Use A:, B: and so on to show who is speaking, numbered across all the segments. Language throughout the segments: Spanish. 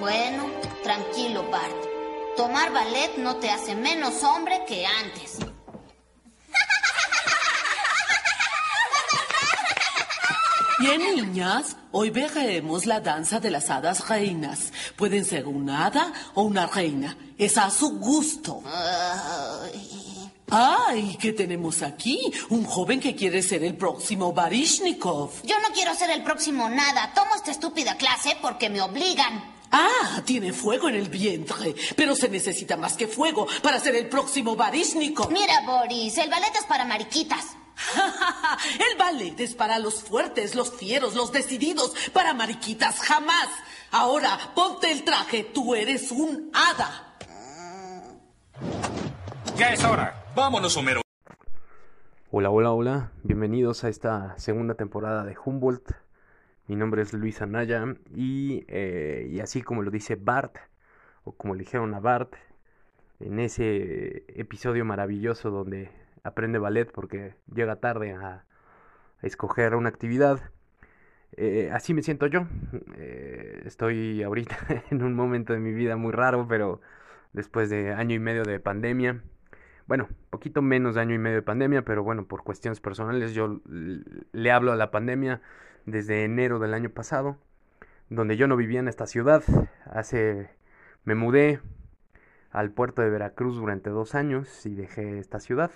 A: Bueno, tranquilo, Bart. Tomar ballet no te hace menos hombre que antes.
B: Bien, niñas, hoy veremos la danza de las hadas reinas. Pueden ser una hada o una reina. Es a su gusto. ¡Ay! ¿Qué tenemos aquí? Un joven que quiere ser el próximo Barishnikov.
A: Yo no quiero ser el próximo nada. Tomo esta estúpida clase porque me obligan.
B: Ah, tiene fuego en el vientre, pero se necesita más que fuego para ser el próximo Barishnikov.
A: Mira, Boris, el ballet es para mariquitas.
B: el ballet es para los fuertes, los fieros, los decididos, para mariquitas jamás. Ahora, ponte el traje, tú eres un hada.
C: Ya es hora. Vámonos, Homero.
D: Hola, hola, hola. Bienvenidos a esta segunda temporada de Humboldt. Mi nombre es Luis Anaya y, eh, y así como lo dice Bart, o como le dijeron a Bart, en ese episodio maravilloso donde aprende ballet porque llega tarde a, escoger una actividad. Eh, así me siento yo. Eh, estoy ahorita en un momento de mi vida muy raro, pero después de año y medio de pandemia. Bueno, poquito menos de año y medio de pandemia, pero bueno, por cuestiones personales yo le hablo a la pandemia desde enero del año pasado, donde yo no vivía en esta ciudad. Hace me mudé al puerto de Veracruz durante dos años y dejé esta ciudad.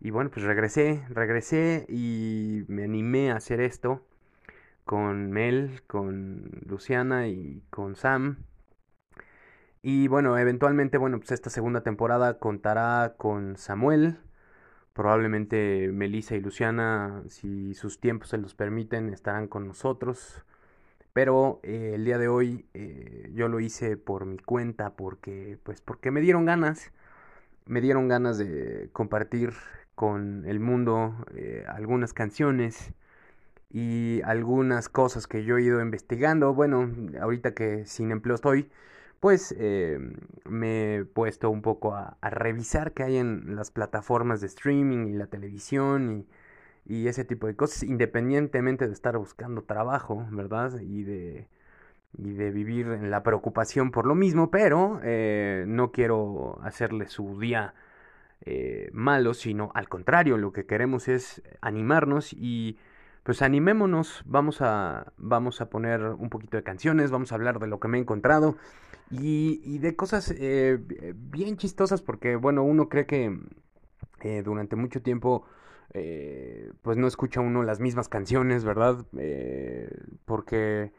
D: Y bueno, pues regresé, regresé y me animé a hacer esto con Mel, con Luciana y con Sam. Y bueno, eventualmente, bueno, pues esta segunda temporada contará con Samuel. Probablemente Melissa y Luciana, si sus tiempos se los permiten, estarán con nosotros. Pero eh, el día de hoy eh, yo lo hice por mi cuenta porque, pues, porque me dieron ganas. Me dieron ganas de compartir con el mundo eh, algunas canciones y algunas cosas que yo he ido investigando. Bueno, ahorita que sin empleo estoy, pues eh, me he puesto un poco a, revisar qué hay en las plataformas de streaming y la televisión y, ese tipo de cosas, independientemente de estar buscando trabajo, ¿verdad? Y de, y de vivir en la preocupación por lo mismo, pero eh, no quiero hacerle su día eh, malos, sino al contrario, lo que queremos es animarnos y pues animémonos, vamos a, vamos a poner un poquito de canciones, vamos a hablar de lo que me he encontrado y, de cosas eh, bien chistosas porque bueno, uno cree que eh, durante mucho tiempo pues no escucha uno las mismas canciones, ¿verdad? porque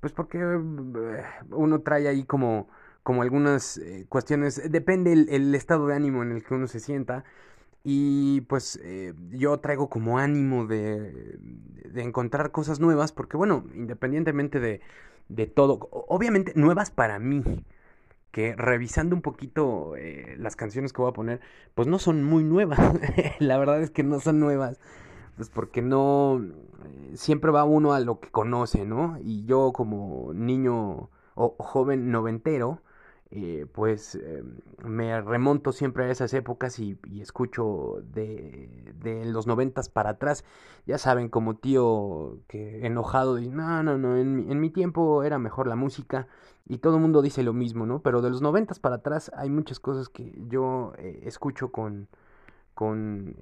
D: pues porque uno trae ahí como como algunas eh, cuestiones, depende el, estado de ánimo en el que uno se sienta. Y pues eh, yo traigo como ánimo de, de, encontrar cosas nuevas, porque bueno, independientemente de, de todo, obviamente nuevas para mí, que revisando un poquito eh, las canciones que voy a poner, pues no son muy nuevas, la verdad es que no son nuevas, pues porque no, siempre va uno a lo que conoce, ¿no? Y yo como niño o joven noventero, eh, pues eh, me remonto siempre a esas épocas y, escucho de, de, los noventas para atrás. Ya saben, como tío que enojado, no, no, no, en mi, en mi tiempo era mejor la música y todo el mundo dice lo mismo, ¿no? Pero de los noventas para atrás hay muchas cosas que yo eh, escucho con, con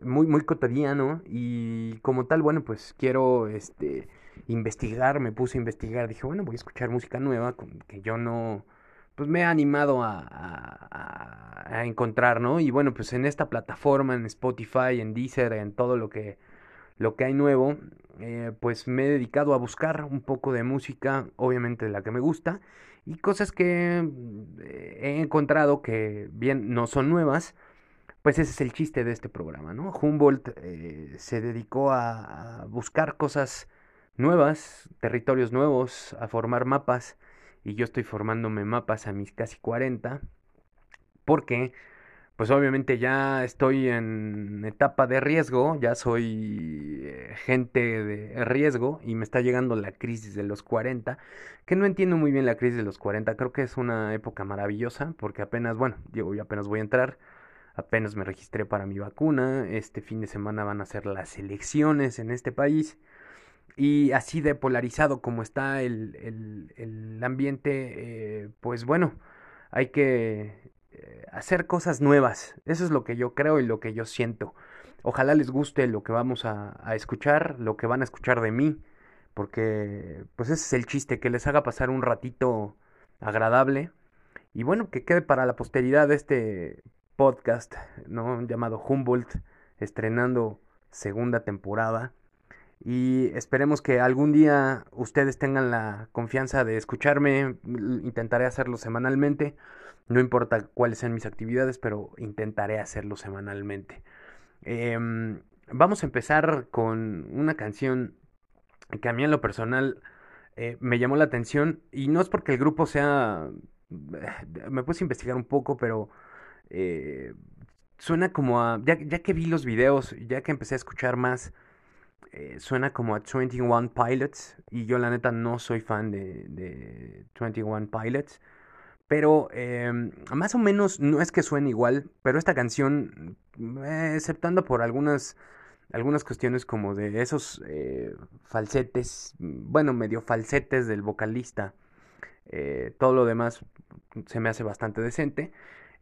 D: muy, muy cotidiano y como tal, bueno, pues quiero, este investigar, me puse a investigar, dije, bueno, voy a escuchar música nueva que yo no, pues me he animado a, a, encontrar, ¿no? Y bueno, pues en esta plataforma, en Spotify, en Deezer, en todo lo que, lo que hay nuevo, eh, pues me he dedicado a buscar un poco de música, obviamente la que me gusta, y cosas que eh, he encontrado que bien no son nuevas, pues ese es el chiste de este programa, ¿no? Humboldt eh, se dedicó a buscar cosas nuevas, territorios nuevos, a formar mapas y yo estoy formándome mapas a mis casi 40 porque pues obviamente ya estoy en etapa de riesgo, ya soy eh, gente de riesgo y me está llegando la crisis de los 40, que no entiendo muy bien la crisis de los 40, creo que es una época maravillosa porque apenas, bueno, digo, yo apenas voy a entrar, apenas me registré para mi vacuna, este fin de semana van a ser las elecciones en este país y así de polarizado como está el, el, ambiente, eh, pues bueno, hay que eh, hacer cosas nuevas. Eso es lo que yo creo y lo que yo siento. Ojalá les guste lo que vamos a, a escuchar, lo que van a escuchar de mí, porque pues ese es el chiste, que les haga pasar un ratito agradable y bueno, que quede para la posteridad este podcast, ¿no? Llamado Humboldt, estrenando segunda temporada. Y esperemos que algún día ustedes tengan la confianza de escucharme. Intentaré hacerlo semanalmente. No importa cuáles sean mis actividades, pero intentaré hacerlo semanalmente. Em, vamos a empezar con una canción que a mí en lo personal eh, me llamó la atención. Y no es porque el grupo sea... Eh, me puse a investigar un poco, pero... Eh, suena como a... Ya, ya que vi los videos, ya que empecé a escuchar más eh, suena como a 21 Pilots y yo la neta no soy fan de, de 21 Pilots. Pero em, más o menos no es que suene igual, pero esta canción, eh, exceptando por algunas, algunas cuestiones como de esos eh, falsetes, bueno, medio falsetes del vocalista, todo lo demás se me hace bastante decente.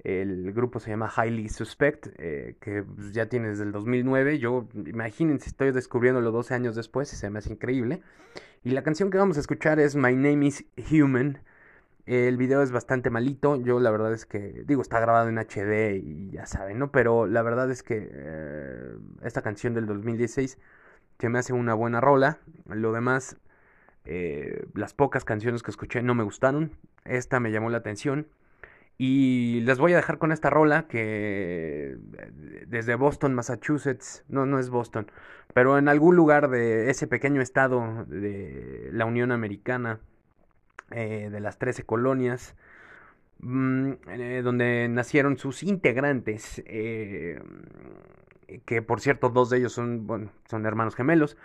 D: El grupo se llama Highly Suspect, eh, que pues, ya tiene desde el 2009. Yo, imagínense, estoy descubriéndolo 12 años después y se me hace increíble. Y la canción que vamos a escuchar es My Name is Human. El video es bastante malito. Yo la verdad es que, digo, está grabado en HD y ya saben, ¿no? Pero la verdad es que eh, esta canción del 2016 se me hace una buena rola. Lo demás, eh, las pocas canciones que escuché no me gustaron. Esta me llamó la atención. Y les voy a dejar con esta rola que desde Boston, Massachusetts, no, no es Boston, pero en algún lugar de ese pequeño estado de la Unión Americana, eh, de las 13 colonias, mm, eh, donde nacieron sus integrantes, eh, que por cierto dos de ellos son, son hermanos gemelos.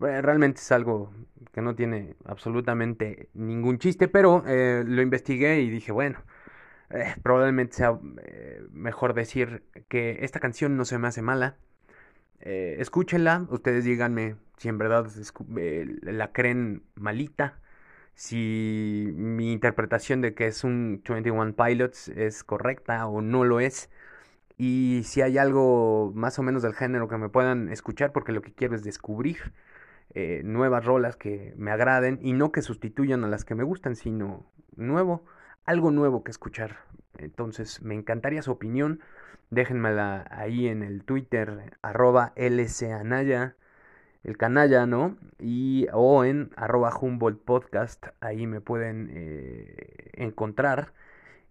D: Realmente es algo que no tiene absolutamente ningún chiste, pero lo investigué y dije, bueno, eh, probablemente sea eh, mejor decir que esta canción no se me hace mala. Eh, escúchenla, ustedes díganme si en verdad la creen malita, si mi interpretación de que es un 21 Pilots es correcta o no lo es, y si hay algo más o menos del género que me puedan escuchar, porque lo que quiero es descubrir nuevas rolas que me agraden y no que sustituyan a las que me gustan, sino nuevo algo nuevo que escuchar. Entonces, me encantaría su opinión. Déjenmela ahí en el Twitter, arroba lcanaya, el canalla, ¿no? Y o en arroba Humboldt Podcast, ahí me pueden eh, encontrar.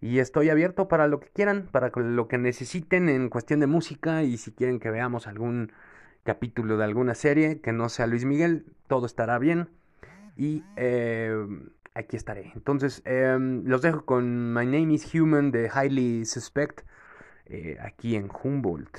D: Y estoy abierto para lo que quieran, para lo que necesiten en cuestión de música y si quieren que veamos algún capítulo de alguna serie que no sea Luis Miguel, todo estará bien. Y eh, aquí estaré. Entonces, em, los dejo con My Name is Human de Highly Suspect, eh, aquí en Humboldt.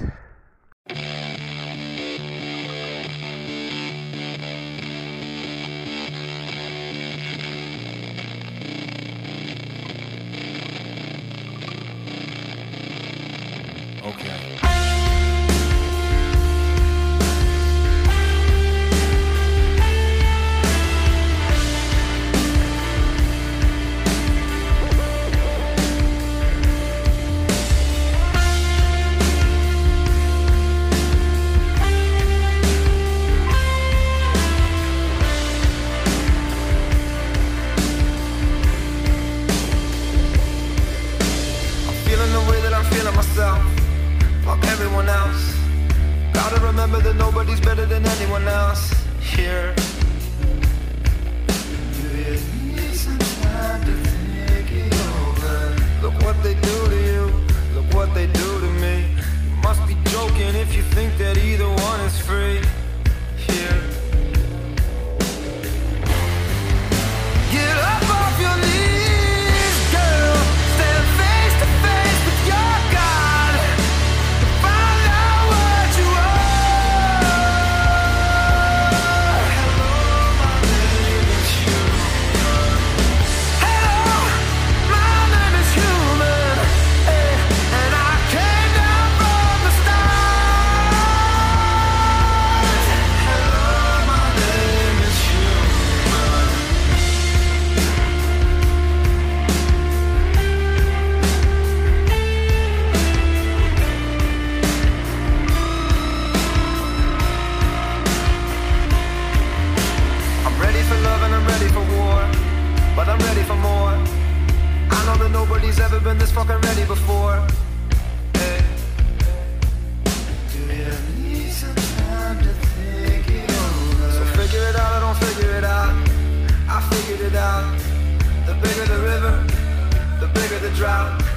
E: Bigger the river, the bigger the drought.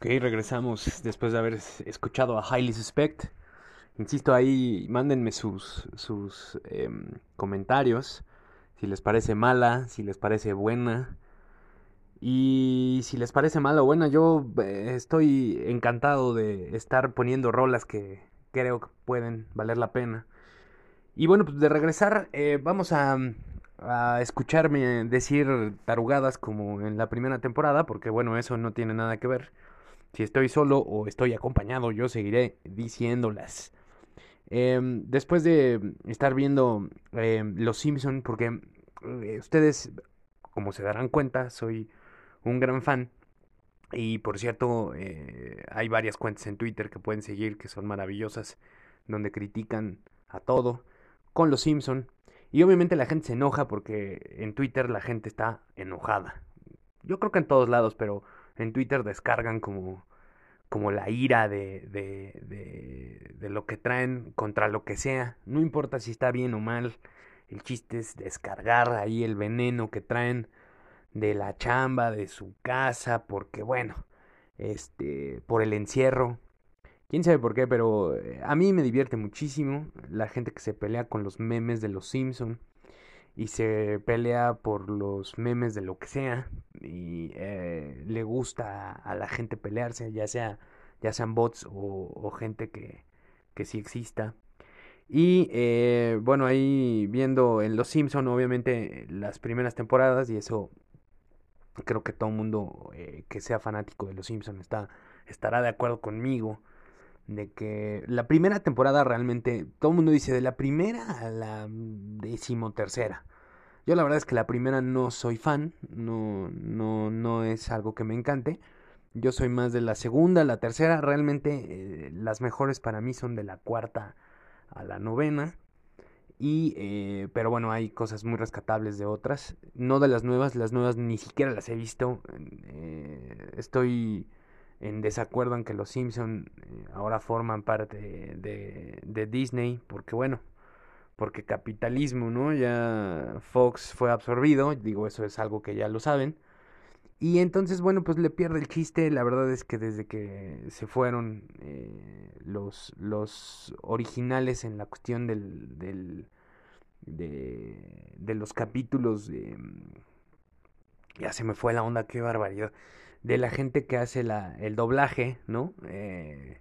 D: Ok, regresamos después de haber es- escuchado a Highly Suspect. Insisto, ahí mándenme sus, sus em, comentarios, si les parece mala, si les parece buena. Y si les parece mala o buena, yo eh, estoy encantado de estar poniendo rolas que creo que pueden valer la pena. Y bueno, pues de regresar, eh, vamos a escucharme decir tarugadas como en la primera temporada, porque bueno, eso no tiene nada que ver. Si estoy solo o estoy acompañado, yo seguiré diciéndolas. Em, después de estar viendo em, Los Simpson, porque eh, ustedes, como se darán cuenta, soy un gran fan. Y por cierto, eh, hay varias cuentas en Twitter que pueden seguir que son maravillosas, donde critican a todo con Los Simpson. Y obviamente la gente se enoja porque en Twitter la gente está enojada. Yo creo que en todos lados, pero en Twitter descargan como, como la ira de, de, de, de lo que traen contra lo que sea. No importa si está bien o mal. El chiste es descargar ahí el veneno que traen de la chamba, de su casa, porque bueno, este, por el encierro. Quién sabe por qué, pero eh, a mí me divierte muchísimo la gente que se pelea con los memes de los Simpson y se pelea por los memes de lo que sea y eh, le gusta a la gente pelearse, ya sea ya sean bots o, gente que, que sí exista. Y eh, bueno, ahí viendo en Los Simpson, obviamente las primeras temporadas, y eso creo que todo el mundo eh, que sea fanático de Los Simpson está, estará de acuerdo conmigo de que la primera temporada realmente, todo el mundo dice de la primera a la decimotercera. Yo la verdad es que la primera no soy fan, no, no, no es algo que me encante. Yo soy más de la segunda, la tercera, realmente eh, las mejores para mí son de la cuarta a la novena. Y, eh, pero bueno, hay cosas muy rescatables de otras. No de las nuevas, las nuevas ni siquiera las he visto. Eh, estoy en desacuerdo en que los Simpson eh, ahora forman parte de, de Disney. Porque bueno, porque capitalismo, ¿no? Ya Fox fue absorbido. Digo, eso es algo que ya lo saben. Y entonces, bueno, pues le pierde el chiste. La verdad es que desde que se fueron eh, los, los originales en la cuestión del, del de, los capítulos de... Ya se me fue la onda, qué barbaridad. De la gente que hace la, el doblaje, ¿no? Eh,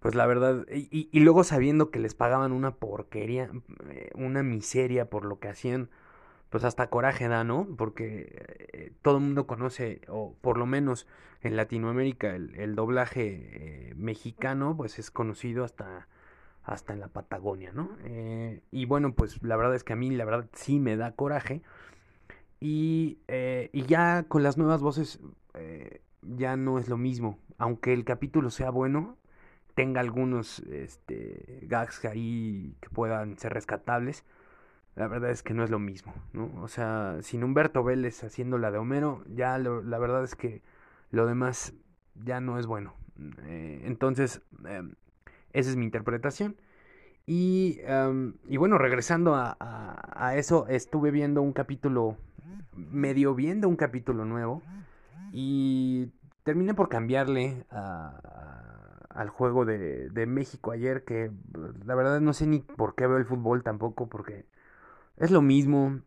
D: pues la verdad, y, luego sabiendo que les pagaban una porquería, eh, una miseria por lo que hacían, pues hasta coraje da, ¿no? Porque eh, todo el mundo conoce, o por lo menos en Latinoamérica, el, el doblaje eh, mexicano, pues es conocido hasta, hasta en la Patagonia, ¿no? Y bueno, pues la verdad es que a mí, la verdad, sí me da coraje. Y, y ya con las nuevas voces, eh, ya no es lo mismo. Aunque el capítulo sea bueno, tenga algunos este, gags ahí que puedan ser rescatables, la verdad es que no es lo mismo, ¿no? O sea, sin Humberto Vélez haciendo la de Homero, ya lo, la verdad es que lo demás ya no es bueno. Eh, entonces, eh, esa es mi interpretación. Y, um, y bueno, regresando a, a, eso, estuve viendo un capítulo, medio viendo un capítulo nuevo. Y terminé por cambiarle a, al juego de, México ayer, que la verdad no sé ni por qué veo el fútbol tampoco, porque es lo mismo.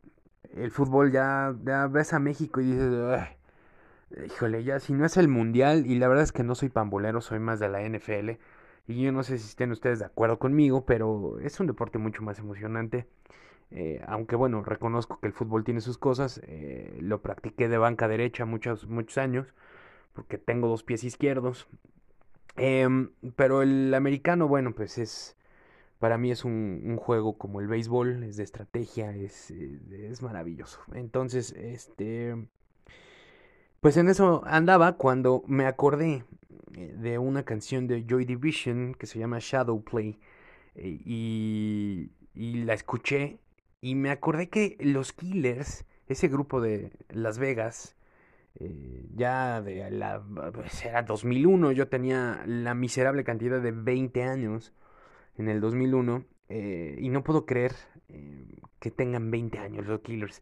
D: El fútbol ya, ya ves a México y dices, híjole, ya si no es el mundial, y la verdad es que no soy pambolero, soy más de la NFL. Y yo no sé si estén ustedes de acuerdo conmigo, pero es un deporte mucho más emocionante. Eh, aunque bueno, reconozco que el fútbol tiene sus cosas. Eh, lo practiqué de banca derecha muchos, muchos años, porque tengo dos pies izquierdos. Eh, pero el americano, bueno, pues es, para mí es un, un, juego como el béisbol, es de estrategia, es, es maravilloso. Entonces, este, pues en eso andaba cuando me acordé de una canción de Joy Division que se llama Shadow Play y, y la escuché y me acordé que los Killers, ese grupo de Las Vegas, eh, ya de la pues era 2001, yo tenía la miserable cantidad de 20 años en el 2001 eh, y no puedo creer eh, que tengan 20 años los Killers.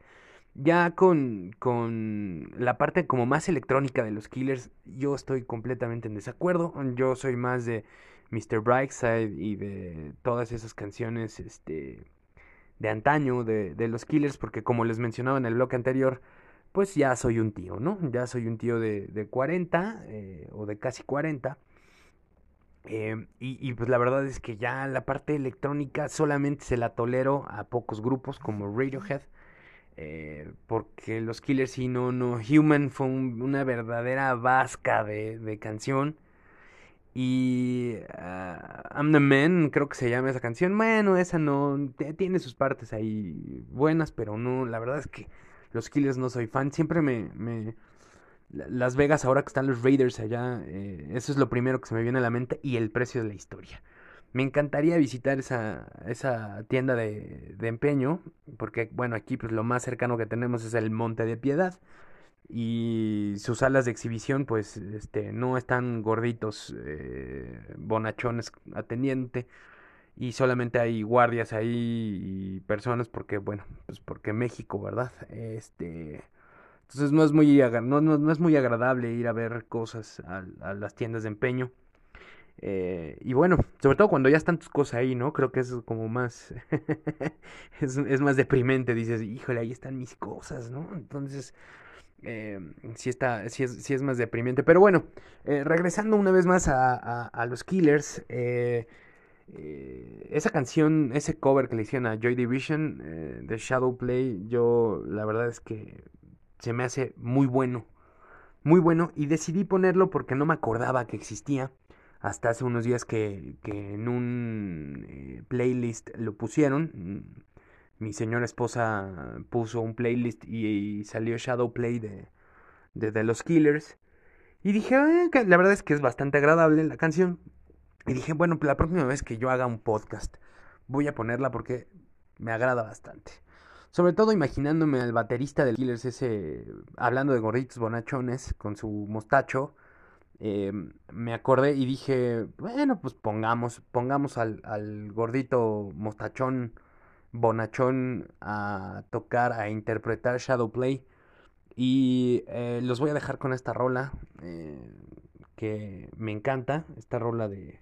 D: Ya con, con la parte como más electrónica de los Killers, yo estoy completamente en desacuerdo. Yo soy más de Mr. Brightside y de todas esas canciones este, de antaño de, de, los Killers, porque como les mencionaba en el bloque anterior, pues ya soy un tío, ¿no? Ya soy un tío de, de 40 eh, o de casi 40. Eh, y, y, pues la verdad es que ya la parte electrónica solamente se la tolero a pocos grupos como Radiohead. Eh, porque los Killers y no, no, Human fue un, una verdadera vasca de, de canción. Y uh, I'm the Man, creo que se llama esa canción. Bueno, esa no, tiene sus partes ahí buenas, pero no, la verdad es que los Killers no soy fan. Siempre me, me Las Vegas, ahora que están los Raiders allá, eh, eso es lo primero que se me viene a la mente y el precio de la historia. Me encantaría visitar esa, esa tienda de, de, empeño, porque bueno, aquí pues lo más cercano que tenemos es el Monte de Piedad. Y sus salas de exhibición pues este, no están gorditos, eh, bonachones atendiente. Y solamente hay guardias ahí y personas porque, bueno, pues porque México, ¿verdad? Este... Entonces no es muy, no, no, es muy agradable ir a ver cosas a las tiendas de empeño. Eh, y bueno, sobre todo cuando ya están tus cosas ahí, ¿no? Creo que es como más. es, más deprimente. Dices, híjole, ahí están mis cosas, ¿no? Entonces, eh, sí, está, sí, es, más deprimente. Pero bueno, eh, regresando una vez más a, a, a los Killers. esa canción, ese cover que le hicieron a Joy Division de Shadow Play, yo la verdad es que se me hace muy bueno. Muy bueno. Y decidí ponerlo porque no me acordaba que existía hasta hace unos días que, que en un eh, playlist lo pusieron. Mi señora esposa puso un playlist y, salió Shadow Play de, de, los Killers. Y dije, eh, la verdad es que es bastante agradable la canción. Y dije, bueno, la próxima vez que yo haga un podcast, voy a ponerla porque me agrada bastante. Sobre todo imaginándome al baterista de Killers, ese, hablando de gorditos bonachones, con su mostacho eh, me acordé y dije, bueno, pues pongamos, pongamos al, al gordito mostachón, bonachón a tocar, a interpretar Shadowplay. Y eh, los voy a dejar con esta rola eh, que me encanta. Esta rola de...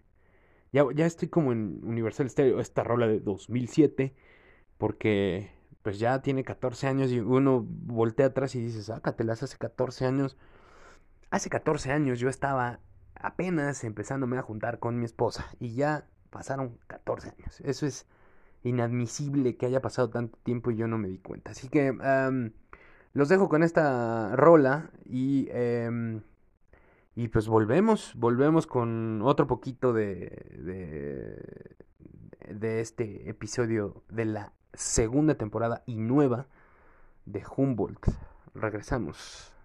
D: Ya, ya estoy como en Universal Stereo. Esta rola de 2007. Porque pues ya tiene 14 años y uno voltea atrás y dice, sácatelas hace 14 años. Hace 14 años yo estaba apenas empezándome a juntar con mi esposa y ya pasaron 14 años. Eso es inadmisible que haya pasado tanto tiempo y yo no me di cuenta. Así que los dejo con esta rola y, em, y pues volvemos, volvemos con otro poquito de, de, de este episodio de la segunda temporada y nueva de Humboldt. Regresamos.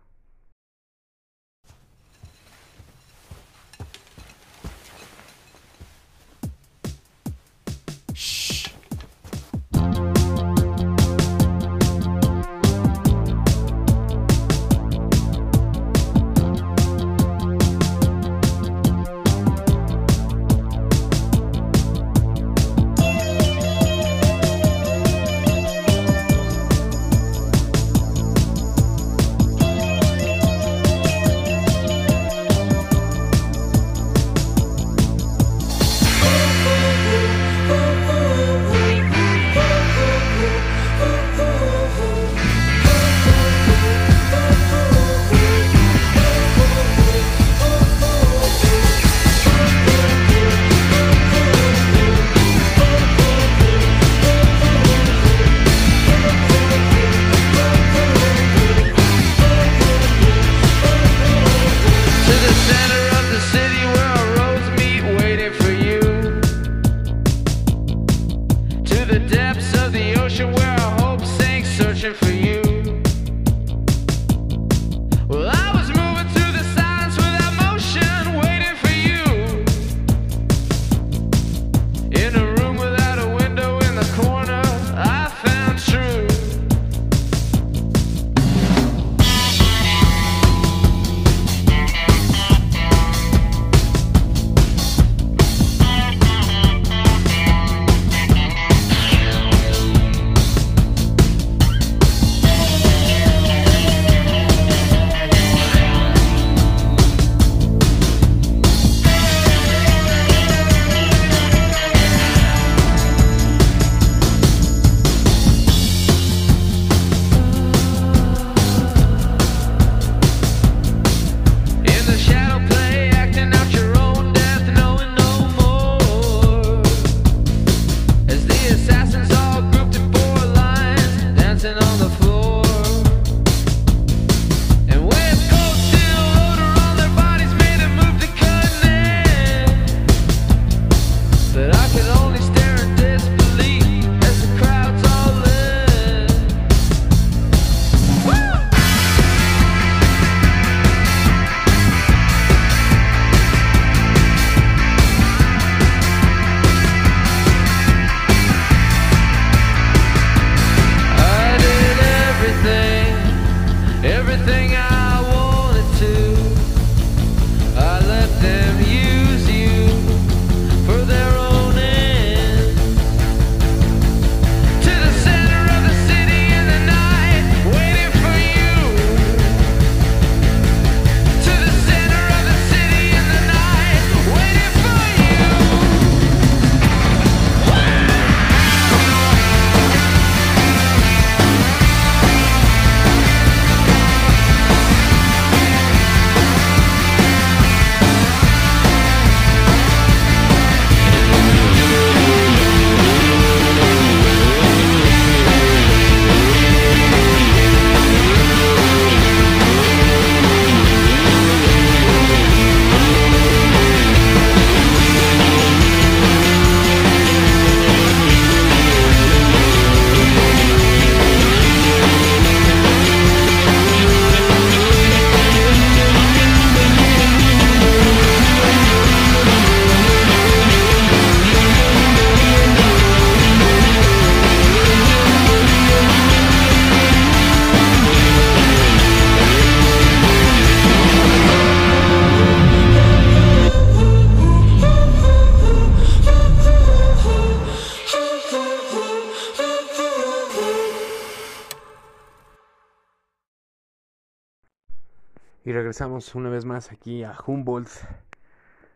D: Y regresamos una vez más aquí a Humboldt.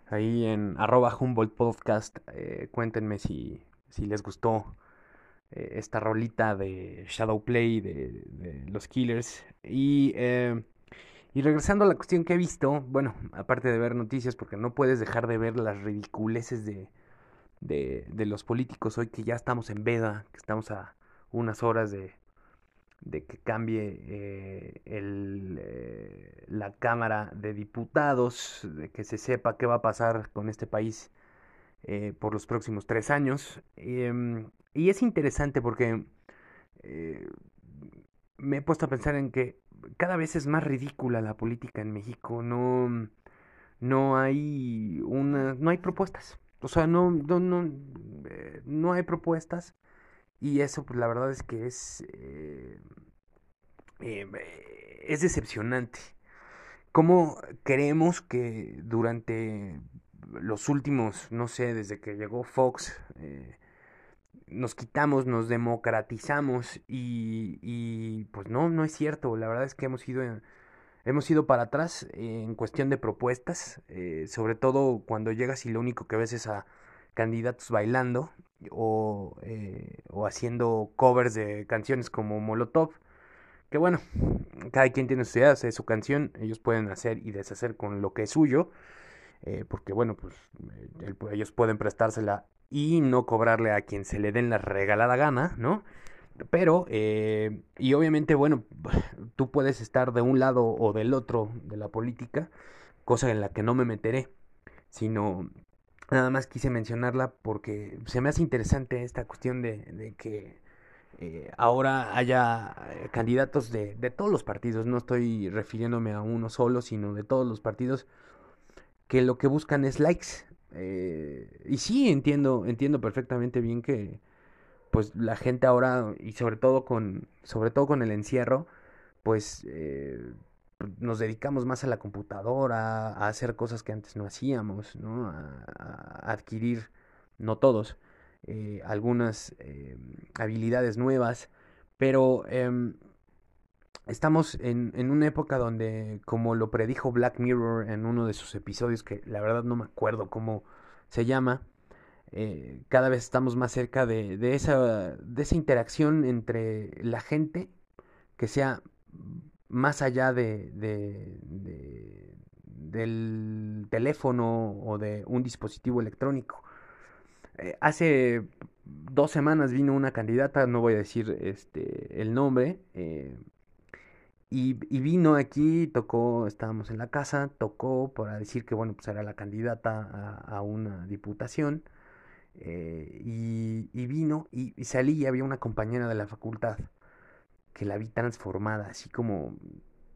D: Ahí en arroba Humboldt Podcast. Eh, cuéntenme si, si les gustó eh, esta rolita de Shadowplay de, de los Killers. Y, eh, y regresando a la cuestión que he visto, bueno, aparte de ver noticias, porque no puedes dejar de ver las ridiculeces de, de, de los políticos hoy que ya estamos en veda, que estamos a unas horas de, de que cambie eh, el, eh, la Cámara de Diputados, de que se sepa qué va a pasar con este país eh, por los próximos tres años. Em, y es interesante porque me he puesto a pensar en que cada vez es más ridícula la política en México. No, no hay una, no hay propuestas. O sea, no, no, no, no hay propuestas. Y eso, pues la verdad es que es, eh, eh, es decepcionante. ¿Cómo creemos que durante los últimos, no sé, desde que llegó Fox, eh, nos quitamos, nos democratizamos y, y, pues no, no es cierto. La verdad es que hemos ido, hemos ido para atrás en cuestión de propuestas, eh, sobre todo cuando llegas y lo único que ves es a candidatos bailando o, eh, o haciendo covers de canciones como Molotov. Que bueno, cada quien tiene su idea, hace su canción, ellos pueden hacer y deshacer con lo que es suyo, eh, porque bueno, pues el, ellos pueden prestársela y no cobrarle a quien se le den la regalada gana, ¿no? Pero, eh, y obviamente, bueno, tú puedes estar de un lado o del otro de la política, cosa en la que no me meteré, sino nada más quise mencionarla porque se me hace interesante esta cuestión de, de que eh, ahora haya eh, candidatos de, de, todos los partidos, no estoy refiriéndome a uno solo, sino de todos los partidos que lo que buscan es likes. Eh, y sí, entiendo, entiendo perfectamente bien que pues la gente ahora, y sobre todo con, sobre todo con el encierro, pues nos dedicamos más a la computadora, a hacer cosas que antes no hacíamos, ¿no? A, adquirir, no todos, eh, algunas eh, habilidades nuevas, pero eh, estamos en, una época donde, como lo predijo Black Mirror en uno de sus episodios, que la verdad no me acuerdo cómo se llama, eh, cada vez estamos más cerca de, esa, de esa interacción entre la gente que sea más allá de, de, de, del teléfono o de un dispositivo electrónico. Eh, hace dos semanas vino una candidata, no voy a decir este, el nombre, eh, y, y, vino aquí, tocó, estábamos en la casa, tocó para decir que, bueno, pues era la candidata a, a una diputación, eh, y, y, vino y, y salí y había una compañera de la facultad que la vi transformada, así como,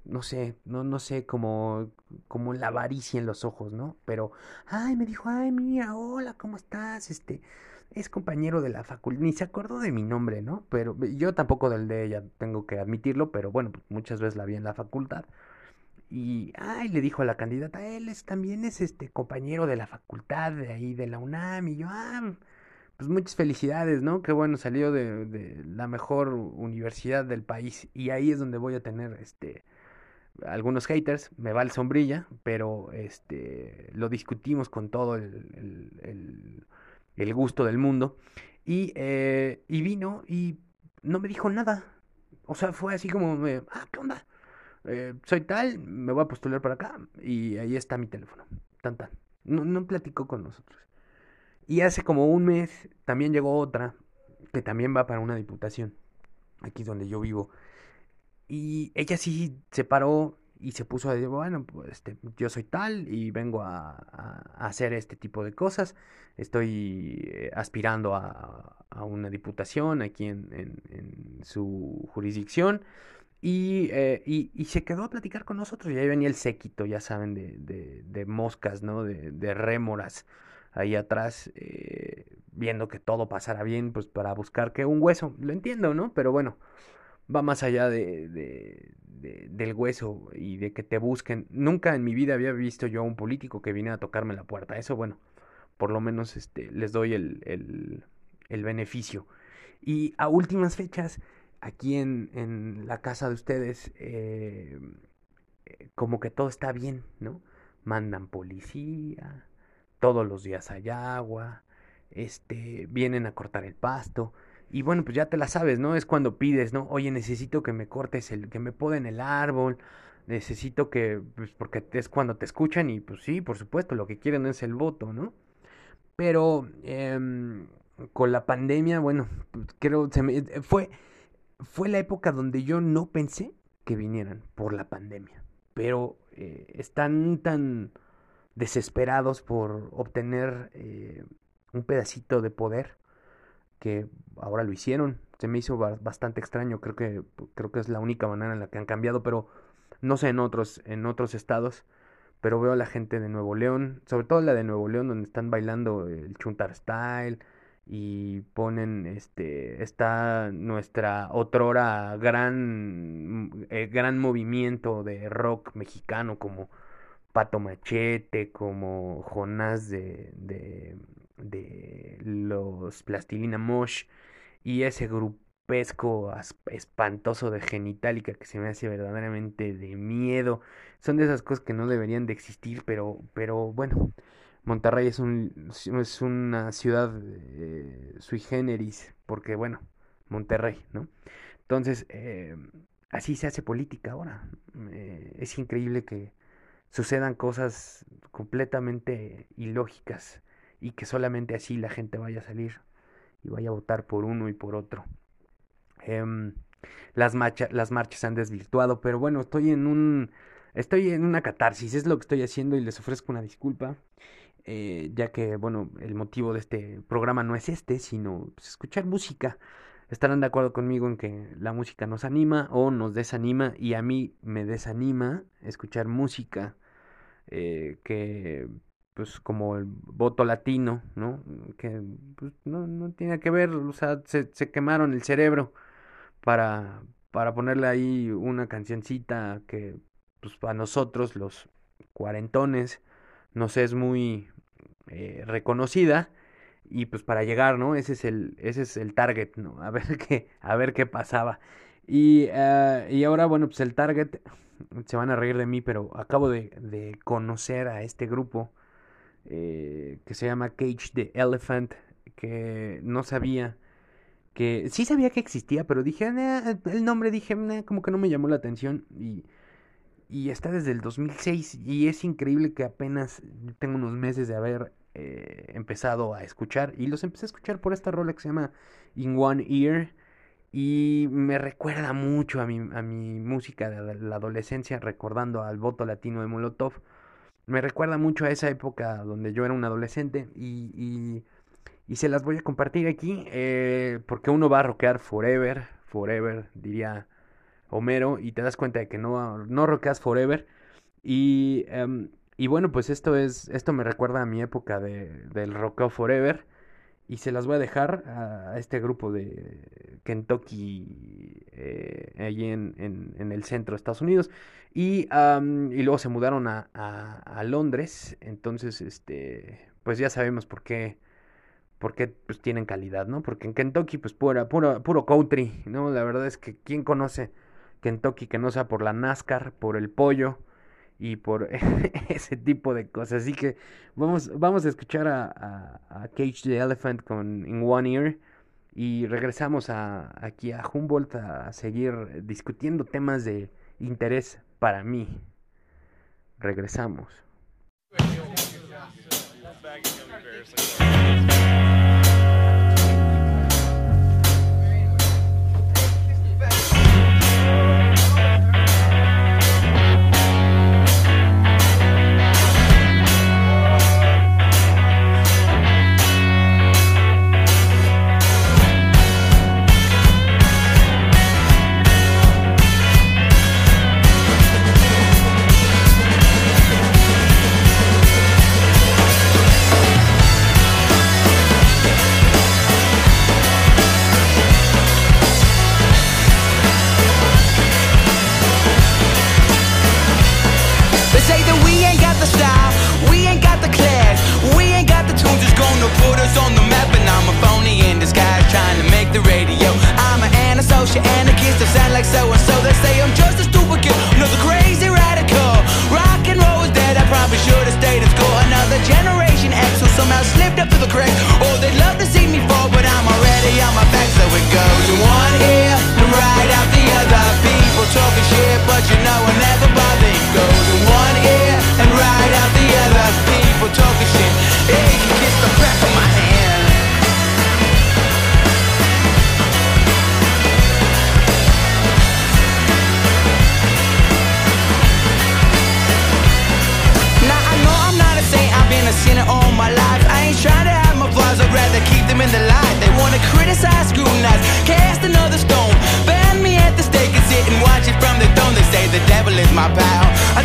D: no sé, no, no sé, como, como la avaricia en los ojos, ¿no? Pero, ay, me dijo, ay, mira, hola, ¿cómo estás? Este, es compañero de la facultad, ni se acordó de mi nombre, ¿no? Pero yo tampoco del de ella, tengo que admitirlo, pero bueno, pues muchas veces la vi en la facultad. Y, ay, le dijo a la candidata, él es, también es este compañero de la facultad de ahí, de la UNAM, y yo, ah, pues muchas felicidades, ¿no? Qué bueno, salió de, la mejor universidad del país y ahí es donde voy a tener este algunos haters, me va el sombrilla, pero este lo discutimos con todo el, el, gusto del mundo y, eh, y vino y no me dijo nada. O sea, fue así como, ah, ¿qué onda? Eh, soy tal, me voy a postular para acá y ahí está mi teléfono. Tan, tan. No platicó con nosotros. Y hace como un mes también llegó otra que también va para una diputación, aquí donde yo vivo. Y ella sí se paró y se puso a decir, bueno, pues este, yo soy tal y vengo a, hacer este tipo de cosas. Estoy eh, aspirando a, una diputación aquí en, en, su jurisdicción. Y, eh, y, y, se quedó a platicar con nosotros. Y ahí venía el séquito, ya saben, de moscas, ¿no? De, de rémoras ahí atrás, eh, viendo que todo pasara bien, pues para buscar que un hueso, lo entiendo, ¿no? Pero bueno, va más allá de, de, de, del hueso y de que te busquen. Nunca en mi vida había visto yo a un político que viniera a tocarme la puerta. Eso, bueno, por lo menos este, les doy el, el, el beneficio. Y a últimas fechas, aquí en, en la casa de ustedes, eh, eh, como que todo está bien, ¿no? Mandan policía, todos los días hay agua, este, vienen a cortar el pasto. Y bueno, pues ya te la sabes, ¿no? Es cuando pides, ¿no? Oye, necesito que me cortes el, que me poden el árbol, necesito que, pues porque es cuando te escuchan y pues sí, por supuesto, lo que quieren es el voto, ¿no? Pero em, con la pandemia, bueno, creo, se me, eh, fue, fue la época donde yo no pensé que vinieran por la pandemia, pero eh, están tan desesperados por obtener eh, un pedacito de poder que ahora lo hicieron. Se me hizo bastante extraño, creo que creo que es la única manera en la que han cambiado, pero no sé en otros en otros estados, pero veo a la gente de Nuevo León, sobre todo la de Nuevo León donde están bailando el Chuntar Style y ponen este está nuestra otrora gran eh, gran movimiento de rock mexicano como Pato Machete, como Jonás de, de, los Plastilina Mosh y ese grupesco espantoso de Genitalica que se me hace verdaderamente de miedo. Son de esas cosas que no deberían de existir, pero, pero bueno, Monterrey es, un, es una ciudad eh, sui generis, porque bueno, Monterrey, ¿no? Entonces, eh, así se hace política ahora. Eh, es increíble que sucedan cosas completamente ilógicas y que solamente así la gente vaya a salir y vaya a votar por uno y por otro. Em, las, las marchas han desvirtuado, pero bueno, estoy en un estoy en una catarsis, es lo que estoy haciendo y les ofrezco una disculpa, eh, ya que bueno, el motivo de este programa no es este, sino pues, escuchar música. Estarán de acuerdo conmigo en que la música nos anima o nos desanima y a mí me desanima escuchar música eh, que pues como el voto latino, ¿no? Que pues, no, no tiene que ver, o sea, se, se quemaron el cerebro para, para ponerle ahí una cancioncita que pues para nosotros los cuarentones nos es muy eh, reconocida y pues para llegar, ¿no? Ese es el, ese es el target, ¿no? A ver qué, a ver qué pasaba. Y, uh, y ahora, bueno, pues el target se van a reír de mí, pero acabo de, de conocer a este grupo eh, que se llama Cage the Elephant, que no sabía que sí sabía que existía, pero dije, el nombre dije, como que no me llamó la atención y, y está desde el 2006 y es increíble que apenas tengo unos meses de haber eh, empezado a escuchar y los empecé a escuchar por esta rola que se llama In One Ear y me recuerda mucho a mi, a mi música de la adolescencia, recordando al voto latino de Molotov. Me recuerda mucho a esa época donde yo era un adolescente y, y, y se las voy a compartir aquí eh, porque uno va a rockear forever, forever, diría Homero, y te das cuenta de que no, no rockeas forever. Y, um, y bueno, pues esto es, esto me recuerda a mi época de, del rockeo forever y se las voy a dejar a, este grupo de Kentucky, eh, allí en, en, el centro de Estados Unidos. Y, y luego se mudaron a, a, Londres, entonces, este, pues ya sabemos por qué, por qué pues, tienen calidad, ¿no? Porque en Kentucky, pues pura, puro, puro country, ¿no? La verdad es que, ¿quién conoce Kentucky que no sea por la NASCAR, por el pollo? Y por ese tipo de cosas. Así que vamos, vamos a escuchar a, a, Cage the Elephant con In One Ear y regresamos a, aquí a Humboldt a seguir discutiendo temas de interés para mí. Regresamos.
E: like so-and-so. They say I'm just a stupid kid, another crazy radical. Rock and roll is dead, I probably should have stayed at school. Another generation X who somehow slipped up to the cracks. Oh, they'd love to see me fall, but I'm already on my back So it goes. One ear and right out the other People talking shit, but you know I never bother. It goes. One ear and right out the as I Cast another stone. Burn me at the stake and sit and watch it from the throne. They say the devil is my pal.
D: I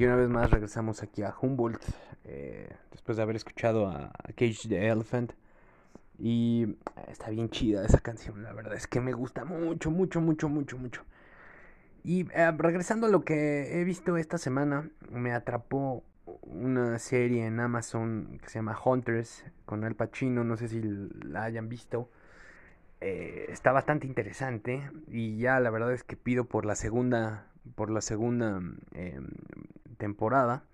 D: Y una vez más regresamos aquí a Humboldt, eh, después de haber escuchado a Cage the Elephant. Y está bien chida esa canción, la verdad es que me gusta mucho, mucho, mucho, mucho, mucho. Y eh, regresando a lo que he visto esta semana, me atrapó una serie en Amazon que se llama Hunters con Al Pacino, no sé si la hayan visto. Eh, está bastante interesante y ya la verdad es que pido por la segunda por la segunda em, temporada.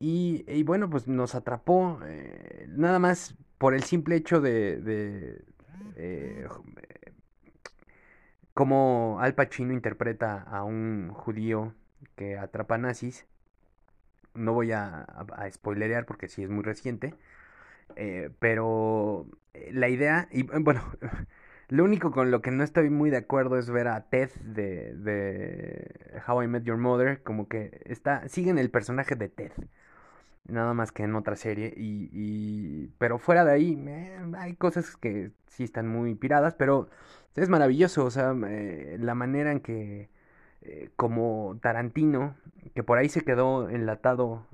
D: Y, bueno pues nos atrapó eh, nada más por el simple hecho de, de eh, cómo Al Pacino interpreta a un judío que atrapa nazis. No voy a, a, spoilerear porque sí es muy reciente eh, pero la idea, y bueno, lo único con lo que no estoy muy de acuerdo es ver a Ted de, de How I Met Your Mother, como que está, siguen el personaje de Ted, nada más que en otra serie, y, y pero fuera de ahí, eh, hay cosas que sí están muy piradas, pero es maravilloso, o sea, eh, la manera en que, eh, como Tarantino, que por ahí se quedó enlatado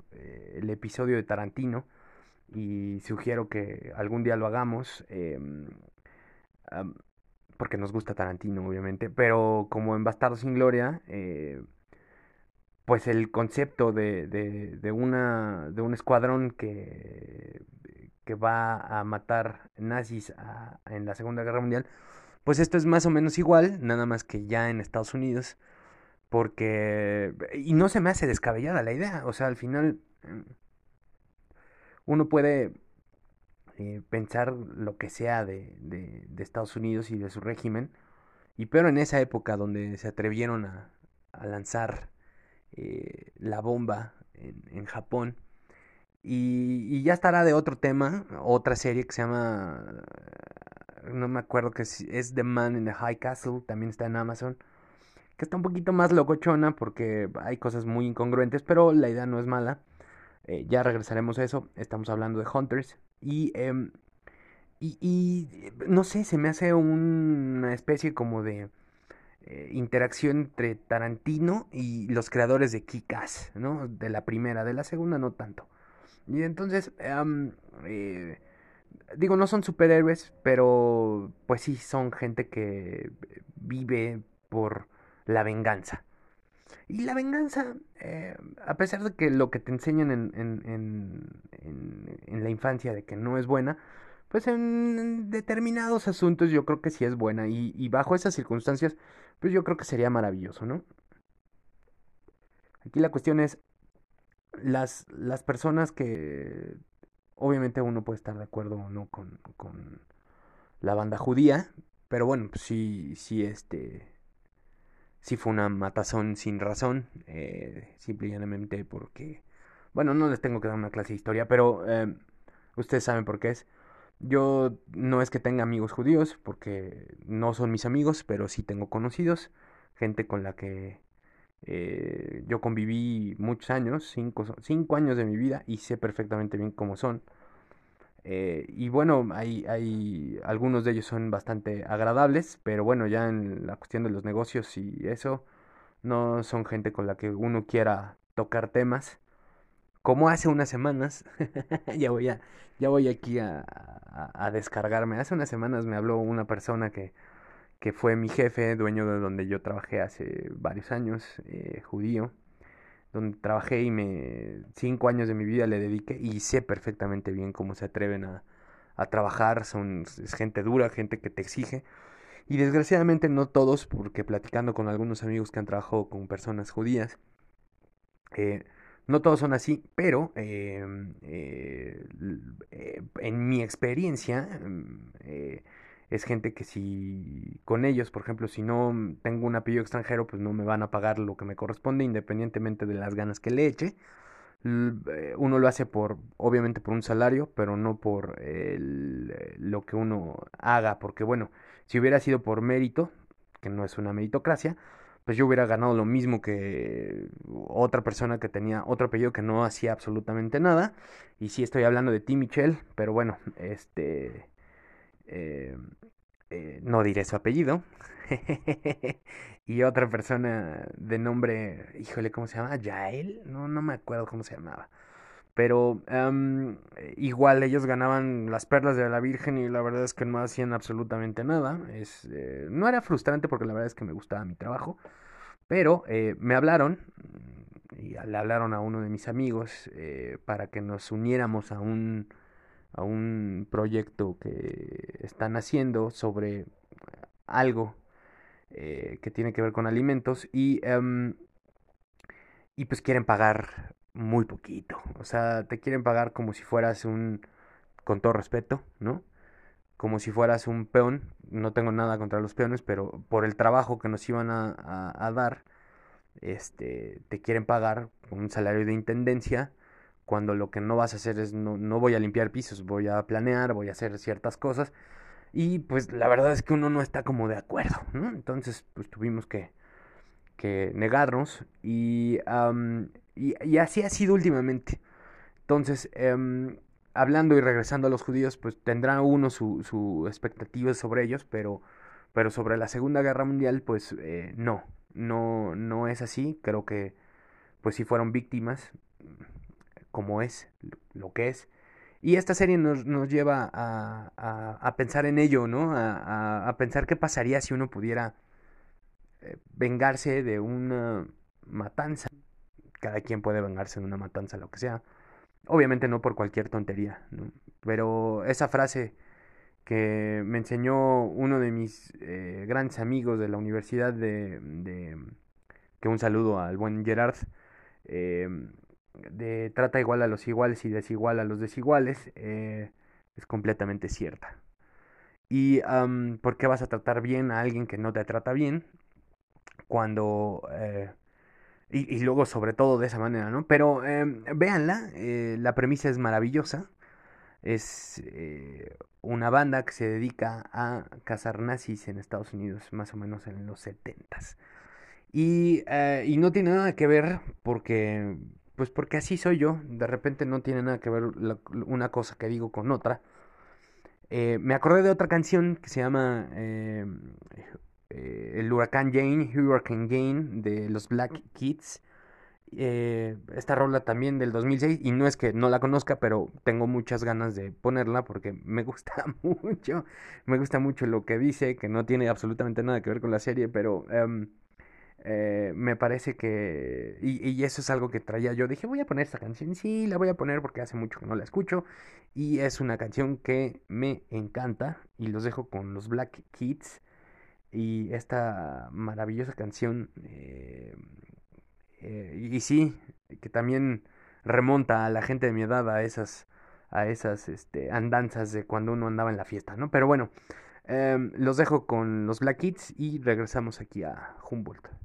D: el episodio de Tarantino, y sugiero que algún día lo hagamos. Porque nos gusta Tarantino, obviamente. Pero como en Bastardo sin Gloria, eh, pues el concepto de, de, de, una, de un escuadrón que, que va a matar nazis en la Segunda Guerra Mundial, pues esto es más o menos igual, nada más que ya en Estados Unidos. Porque... Y no se me hace descabellada la idea. O sea, al final uno puede eh, pensar lo que sea de, de, Estados Unidos y de su régimen, y pero en esa época donde se atrevieron a, a lanzar eh, la bomba en, en Japón, y, y, ya estará de otro tema, otra serie que se llama, no me acuerdo que es, es The Man in the High Castle, también está en Amazon, que está un poquito más locochona porque hay cosas muy incongruentes, pero la idea no es mala. Eh, ya regresaremos a eso. Estamos hablando de Hunters. Y, eh, y, y, no sé, se me hace una especie como de eh, interacción entre Tarantino y los creadores de Kikas, ¿no? De la primera, de la segunda no tanto. Y entonces, um, digo, no son superhéroes, pero pues sí son gente que vive por la venganza. Y la venganza, eh, a pesar de que lo que te enseñan en, en, en, la infancia de que no es buena, pues en determinados asuntos yo creo que sí es buena. Y, y bajo esas circunstancias, pues yo creo que sería maravilloso, ¿no? Aquí la cuestión es las, las personas que obviamente uno puede estar de acuerdo o no con, con la banda judía, pero bueno, pues sí, sí, este sí fue una matazón sin razón, eh, simplemente porque, bueno, no les tengo que dar una clase de historia, pero eh, ustedes saben por qué es. Yo no es que tenga amigos judíos, porque no son mis amigos, pero sí tengo conocidos, gente con la que eh, yo conviví muchos años, cinco, cinco años de mi vida, y sé perfectamente bien cómo son. Eh, y bueno, hay, algunos de ellos son bastante agradables, pero bueno, ya en la cuestión de los negocios y eso, no son gente con la que uno quiera tocar temas. Como hace unas semanas, ya voy a, ya voy aquí a, a, a, descargarme. Hace unas semanas me habló una persona que, que fue mi jefe, dueño de donde yo trabajé hace varios años, eh, judío donde trabajé y me cinco años de mi vida le dediqué y sé perfectamente bien cómo se atreven a, a trabajar, son gente dura, gente que te exige. Y desgraciadamente no todos, porque platicando con algunos amigos que han trabajado con personas judías, eh, no todos son así, pero eh, eh, en mi experiencia, mm, es gente que si con ellos, por ejemplo, si no tengo un apellido extranjero, pues no me van a pagar lo que me corresponde independientemente de las ganas que le eche. Eh, Uno lo hace por, obviamente por un salario, pero no por eh, lo que uno haga, porque bueno, si hubiera sido por mérito, que no es una meritocracia, pues yo hubiera ganado lo mismo que otra persona que tenía otro apellido que no hacía absolutamente nada. Y sí estoy hablando de Tim Michel, pero bueno, este... eh, eh, no diré su apellido. y otra persona de nombre, híjole, ¿cómo se llama? ¿Yael? No, no me acuerdo cómo se llamaba. Pero igual ellos ganaban las perlas de la Virgen y la verdad es que no hacían absolutamente nada. Es, eh, no era frustrante porque la verdad es que me gustaba mi trabajo. Pero me hablaron y le hablaron a uno de mis amigos para que nos uniéramos a un, a un proyecto que están haciendo sobre algo eh, que tiene que ver con alimentos y, em, y pues quieren pagar muy poquito. O sea, te quieren pagar como si fueras un, con todo respeto, ¿no? Como si fueras un peón. No tengo nada contra los peones, pero por el trabajo que nos iban a, a- a dar, este, te quieren pagar un salario de intendencia, cuando lo que no vas a hacer es, no, no voy a limpiar pisos, voy a planear, voy a hacer ciertas cosas. Y pues la verdad es que uno no está como de acuerdo. Entonces, pues tuvimos que, que negarnos y, y, así ha sido últimamente. Entonces, em, hablando y regresando a los judíos, pues tendrá uno su, su expectativa sobre ellos, pero, pero sobre la Segunda Guerra Mundial, pues eh, no, no, no es así. Creo que, pues sí fueron víctimas, como es, lo que es. Y esta serie nos, lleva a, pensar en ello, ¿no? A pensar qué pasaría si uno pudiera eh, vengarse de una matanza. Cada quien puede vengarse de una matanza, lo que sea. Obviamente no por cualquier tontería, ¿no? Pero esa frase que me enseñó uno de mis eh, grandes amigos de la universidad de, de- que un saludo al buen Gerard, eh, de trata igual a los iguales y desigual a los desiguales, eh, es completamente cierta. ¿Y por qué vas a tratar bien a alguien que no te trata bien? Cuando... eh, y, luego sobre todo de esa manera, ¿no? Pero em, véanla, eh, la premisa es maravillosa. Es una banda que se dedica a cazar nazis en Estados Unidos, más o menos en los setentas. Y, eh, y no tiene nada que ver porque, pues porque así soy yo. De repente no tiene nada que ver la- una cosa que digo con otra. Eh, me acordé de otra canción que se llama eh, eh, El huracán Jane, Hurricane Jane, de los Black Kids. Eh, esta rola también del 2006, y no es que no la conozca, pero tengo muchas ganas de ponerla porque me gusta mucho. Me gusta mucho lo que dice, que no tiene absolutamente nada que ver con la serie, pero em, eh, me parece que... Y, eso es algo que traía yo. Dije, voy a poner esta canción. Sí, la voy a poner porque hace mucho que no la escucho. Y es una canción que me encanta. Y los dejo con los Black Kids. Y esta maravillosa canción. eh, eh, y sí, que también remonta a la gente de mi edad a esas, a esas este, andanzas de cuando uno andaba en la fiesta, ¿no? Pero bueno, em, los dejo con los Black Kids y regresamos aquí a Humboldt.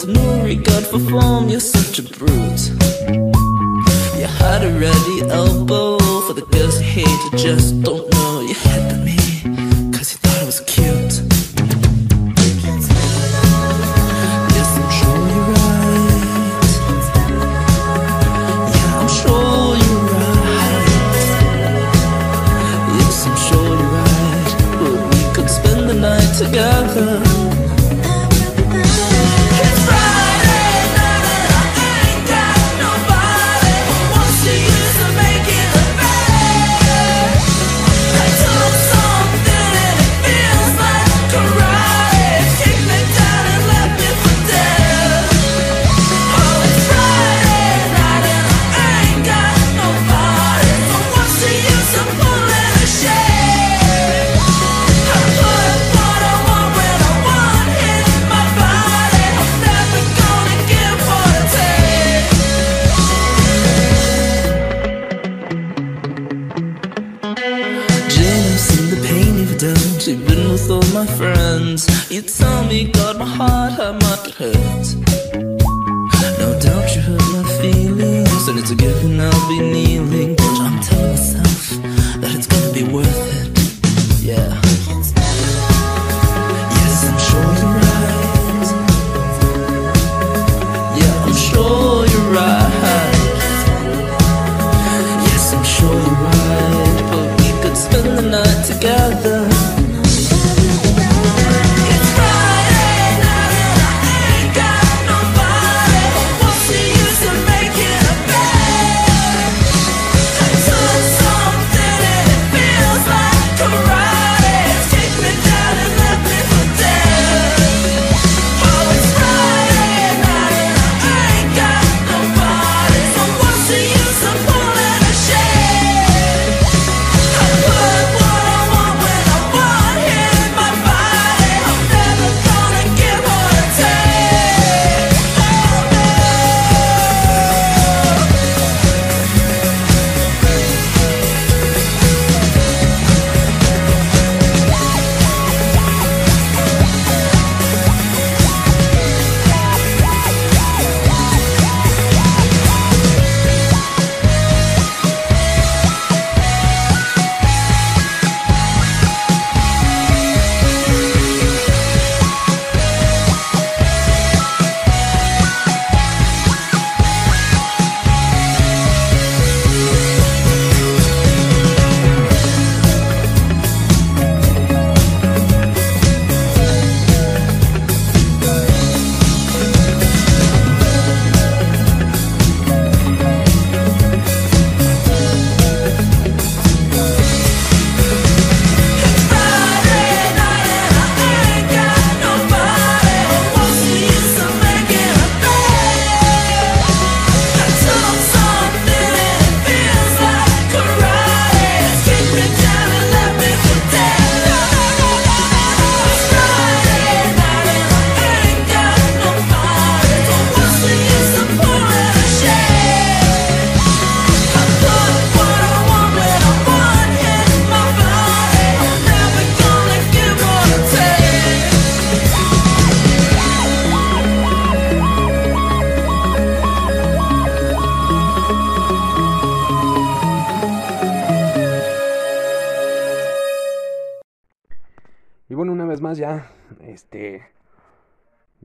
F: With no regard for form, you're such a brute. You had a ready elbow for the girls you hate, you just don't know. All my friends. You tell me, God, my heart, much it hurts. No doubt you hurt my feelings, and it's a given I'll be kneeling.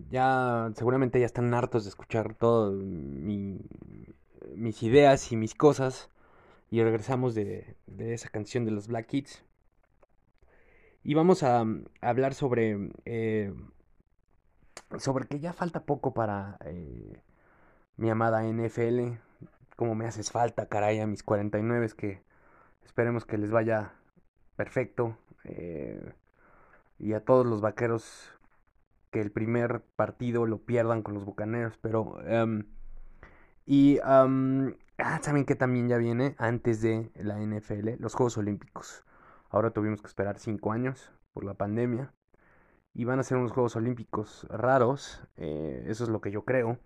D: Ya seguramente ya están hartos de escuchar todo mi- mis ideas y mis cosas. Y regresamos de, de esa canción de los Black Kids. Y vamos a, hablar sobre, eh, sobre que ya falta poco para eh, mi amada NFL. Como me haces falta, caray, a mis 49 que esperemos que les vaya perfecto. eh, y a todos los vaqueros que el primer partido lo pierdan con los bucaneros, pero em, y ah, saben que también ya viene antes de la NFL, los Juegos Olímpicos. Ahora tuvimos que esperar cinco años por la pandemia y van a ser unos Juegos Olímpicos raros, eh, eso es lo que yo creo.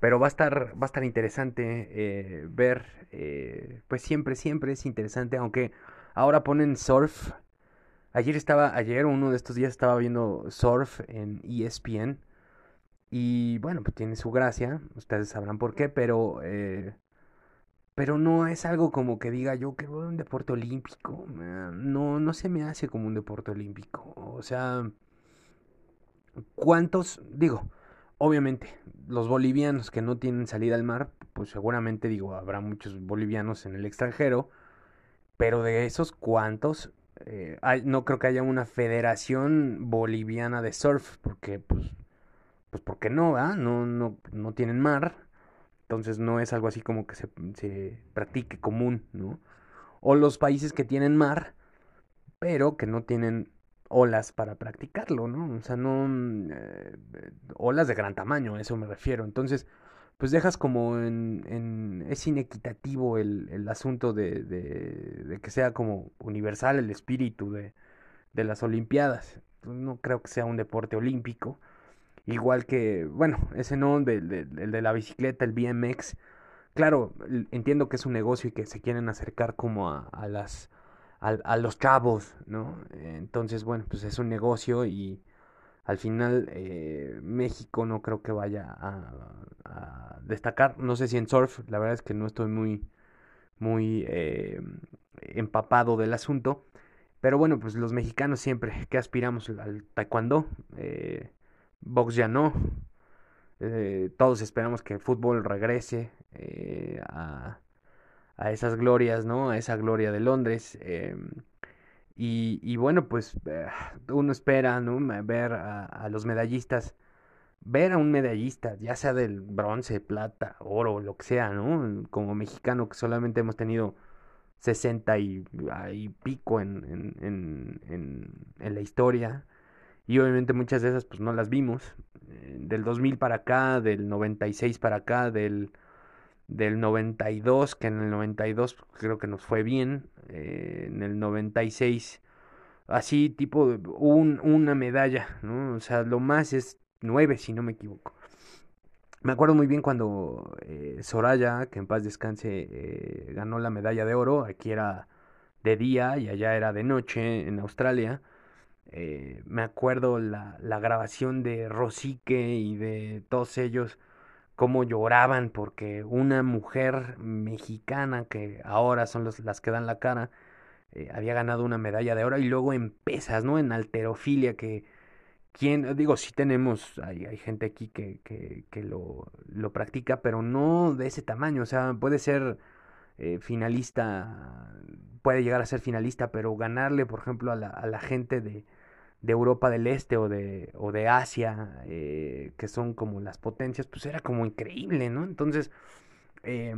D: Pero va a estar, va a estar interesante eh, ver, eh, pues siempre, siempre es interesante, aunque ahora ponen surf. Ayer estaba, ayer uno de estos días estaba viendo surf en ESPN y bueno, pues tiene su gracia, ustedes sabrán por qué, pero eh, pero no es algo como que diga yo que un deporte olímpico, eh, no, no se me hace como un deporte olímpico, o sea, ¿cuántos? Digo, obviamente, los bolivianos que no tienen salida al mar, pues seguramente digo, habrá muchos bolivianos en el extranjero, pero de esos, ¿cuántos? Eh, no creo que haya una federación boliviana de surf, porque pues, pues porque no, ¿verdad? No, no, no tienen mar, entonces no es algo así como que se, se practique común, ¿no? O los países que tienen mar, pero que no tienen olas para practicarlo, ¿no? O sea, no... eh, olas de gran tamaño, a eso me refiero. Entonces, pues dejas como en... en- es inequitativo el, asunto de, que sea como universal el espíritu de, las Olimpiadas. No creo que sea un deporte olímpico. Igual que, bueno, ese no, el de la bicicleta, el BMX. Claro, entiendo que es un negocio y que se quieren acercar como a, a las a, a los chavos, ¿no? Entonces, bueno, pues es un negocio y al final eh, México no creo que vaya a, destacar. No sé si en surf, la verdad es que no estoy muy, muy eh, empapado del asunto. Pero bueno, pues los mexicanos siempre que aspiramos al taekwondo, eh, box ya no. Eh, todos esperamos que el fútbol regrese eh, a, a esas glorias, ¿no? A esa gloria de Londres. Y, y bueno, pues eh, uno espera, ¿no? Ver a, los medallistas, ver a un medallista, ya sea del bronce, plata, oro, lo que sea, ¿no? Como mexicano que solamente hemos tenido 60 y, pico en, en, en, en, en la historia. Y obviamente muchas de esas pues no las vimos. Eh, Del 2000 para acá, del 96 para acá, del, del 92, que en el 92 creo que nos fue bien. eh, en el 96, así tipo un, una medalla, ¿no? O sea, lo más es nueve, si no me equivoco. Me acuerdo muy bien cuando eh, Soraya, que en paz descanse, eh, ganó la medalla de oro. Aquí era de día y allá era de noche en Australia. Me acuerdo la, la grabación de Rosique y de todos ellos, cómo lloraban porque una mujer mexicana, que ahora son las que dan la cara, eh, había ganado una medalla de oro y luego en pesas, ¿no? En halterofilia, que quien, digo, sí tenemos, hay, hay gente aquí que, que, que lo, lo practica, pero no de ese tamaño, o sea, puede ser eh, finalista, puede llegar a ser finalista, pero ganarle, por ejemplo, a la, a la gente de, de Europa del Este o de, o de Asia, eh, que son como las potencias, pues era como increíble, ¿no? Entonces, eh,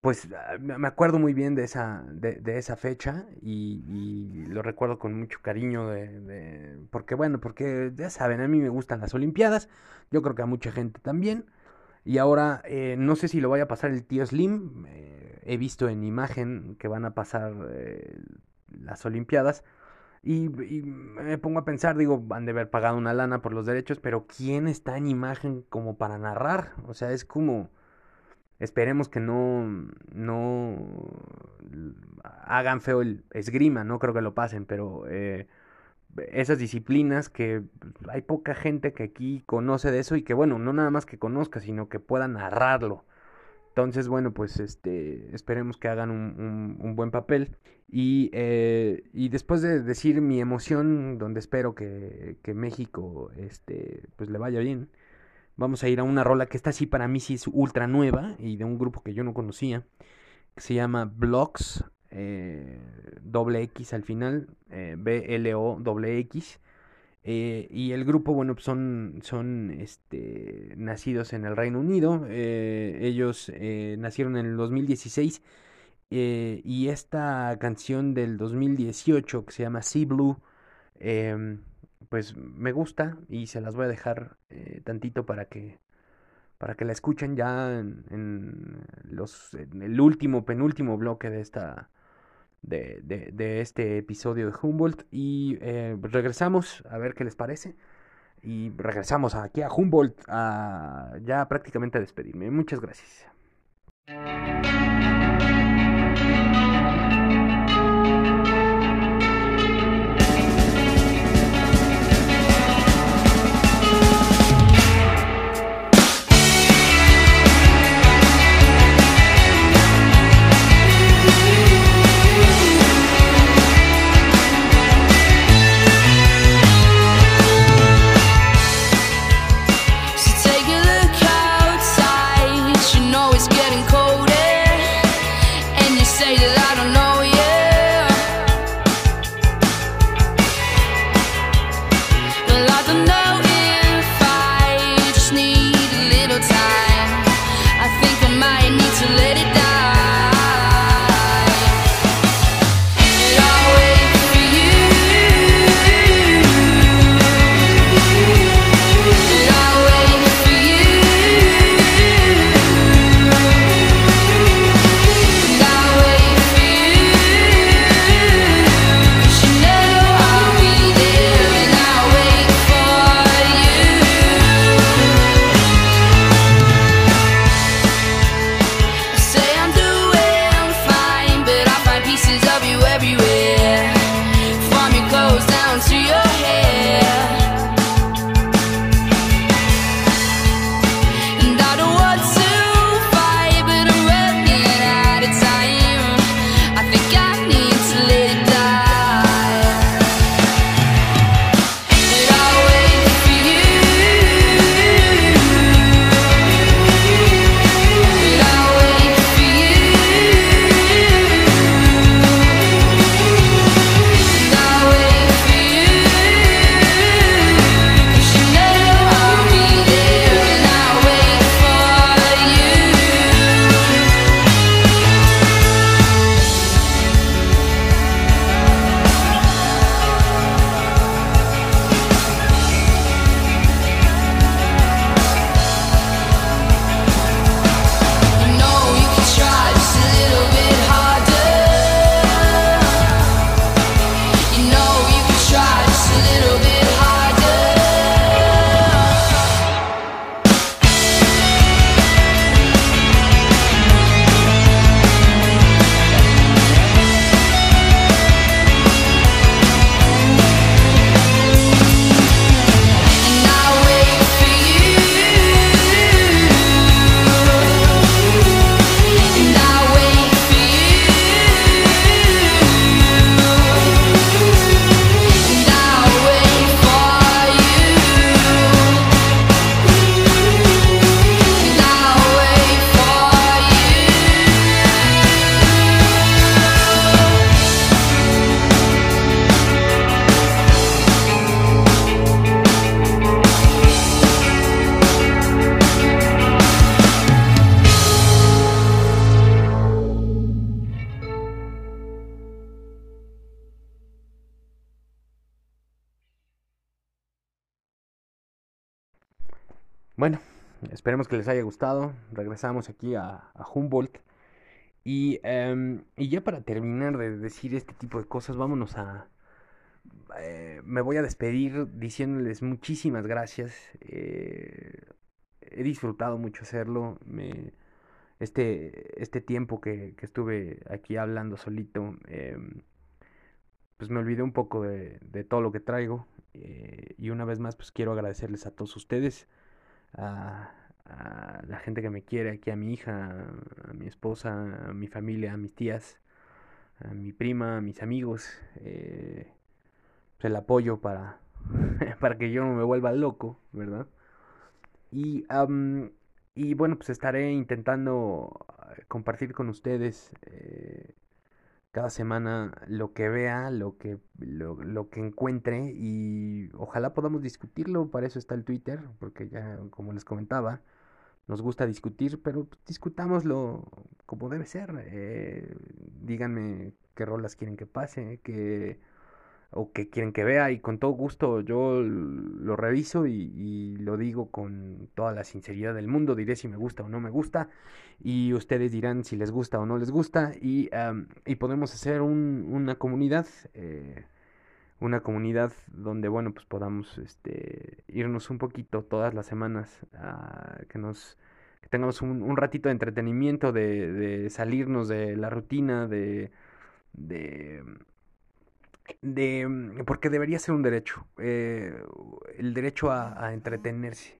D: pues ah, me acuerdo muy bien de esa, de, esa fecha y, lo recuerdo con mucho cariño de, porque bueno, porque ya saben, a mí me gustan las Olimpiadas, yo creo que a mucha gente también. Y ahora eh, no sé si lo vaya a pasar el tío Slim, he visto en imagen que van a pasar las Olimpiadas y, y me pongo a pensar, digo, han de haber pagado una lana por los derechos, pero ¿quién está en imagen como para narrar? O sea, es como... Esperemos que no, no hagan feo el esgrima, no creo que lo pasen, pero eh, esas disciplinas que hay poca gente que aquí conoce de eso y que bueno, no nada más que conozca, sino que pueda narrarlo. Entonces, bueno, pues este, esperemos que hagan un, un- un buen papel. Y, eh, y después de decir mi emoción, donde espero que, que México este, pues le vaya bien, vamos a ir a una rola que esta sí para mí sí es ultra nueva y de un grupo que yo no conocía, que se llama Blocks, eh, doble X al final, eh, B-L-O doble X. Eh, y el grupo, bueno, pues son, son este, nacidos en el Reino Unido. ellos nacieron en el 2016. Eh, y esta canción del 2018 que se llama Sea Blue, em, pues me gusta y se las voy a dejar eh, tantito para que, para que la escuchen ya en, los, en el último, penúltimo bloque de esta, de, este episodio de Humboldt y eh, regresamos a ver qué les parece y regresamos aquí a Humboldt a ya prácticamente a despedirme. Muchas gracias. Que les haya gustado. Regresamos aquí a, Humboldt. Y, em, y ya para terminar de decir este tipo de cosas, vámonos a... eh, me voy a despedir diciéndoles muchísimas gracias. eh, he disfrutado mucho hacerlo. Me, este, este tiempo que, que estuve aquí hablando solito, em, pues me olvidé un poco de, de todo lo que traigo. eh, y una vez más, pues quiero agradecerles a todos ustedes, a la gente que me quiere, aquí a mi hija, a mi esposa, a mi familia, a mis tías, a mi prima, a mis amigos, eh, pues el apoyo para, para que yo no me vuelva loco, ¿verdad? Y, am, y bueno, pues estaré intentando eh, compartir con ustedes eh, cada semana lo que vea, lo que, lo que encuentre y ojalá podamos discutirlo. Para eso está el Twitter, porque ya, como les comentaba, nos gusta discutir, pero pues, discutámoslo como debe ser. eh, díganme qué rolas quieren que pase, qué, o qué quieren que vea, y con todo gusto yo lo reviso y, y lo digo con toda la sinceridad del mundo. Diré si me gusta o no me gusta, y ustedes dirán si les gusta o no les gusta, y, am, y podemos hacer un- una comunidad. eh, una comunidad donde, bueno, pues podamos este, irnos un poquito todas las semanas, que nos tengamos un, ratito de entretenimiento, de, salirnos de la rutina, de, de, de, porque debería ser un derecho, eh, el derecho a, entretenerse.